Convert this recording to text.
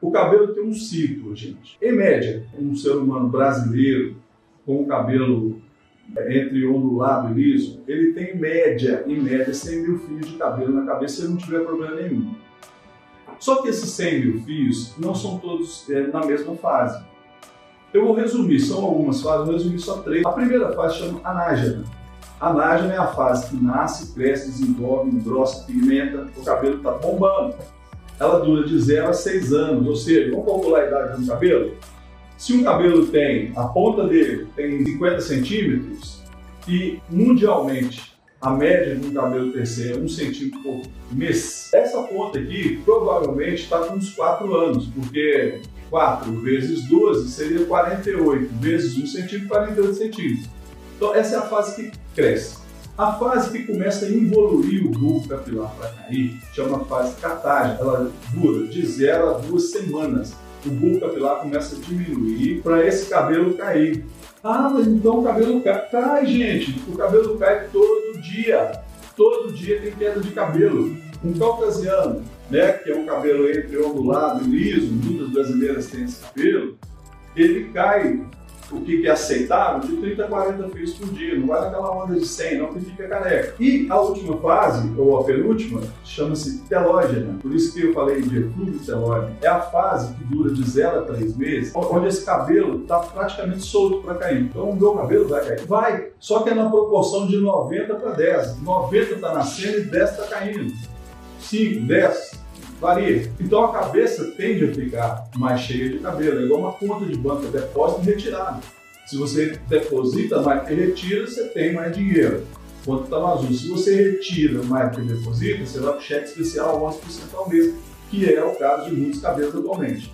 O cabelo tem um ciclo, gente. Em média, um ser humano brasileiro com o cabelo é, entre ondulado e liso, ele tem em média, em média, 100 mil fios de cabelo na cabeça se ele não tiver problema nenhum. Só que esses 100 mil fios não são todos é, na mesma fase. Eu vou resumir, são algumas fases, vou resumir só três. A primeira fase chama anágena. Anágena é a fase que nasce, cresce, desenvolve, engrossa, pigmenta, o cabelo está bombando. Ela dura de 0 a 6 anos, ou seja, vamos calcular a idade de um cabelo? Se um cabelo tem, a ponta dele tem 50 centímetros e mundialmente a média de um cabelo crescer é 1 centímetro por mês, essa ponta aqui provavelmente está com uns 4 anos, porque 4 vezes 12 seria 48, vezes 1 centímetro, 48 centímetros. Então, essa é a fase que cresce. A fase que começa a evoluir o bulbo capilar para cair chama fase catagem. Ela dura de 0 a 2 semanas. O bulbo capilar começa a diminuir para esse cabelo cair. Ah, mas então o cabelo cai. Cai, gente. O cabelo cai todo dia. Todo dia tem queda de cabelo. Um caucasiano né, que é um cabelo entre ondulado e liso, muitas brasileiras têm esse cabelo, ele cai, o que é aceitável, de 30 a 40 fios por dia, não vai naquela onda de 100, não, que fica careca. E a última fase, ou a penúltima, chama-se telógena, por isso que eu falei de eflúvio telógeno, é a fase que dura de 0 a 3 meses, onde esse cabelo está praticamente solto para cair. Então o meu cabelo vai cair? Vai, só que é na proporção de 90 para 10. 90 está nascendo e 10 está caindo. 5, 10, varia. Então a cabeça tende a ficar mais cheia de cabelo, é igual uma conta de banco, é depósito e retirada. Se você deposita mais que retira, você tem mais dinheiro. Quanto está no azul. Se você retira mais que deposita, você vai para o cheque especial 11% ao mês, que é o caso de muitos cabelos atualmente.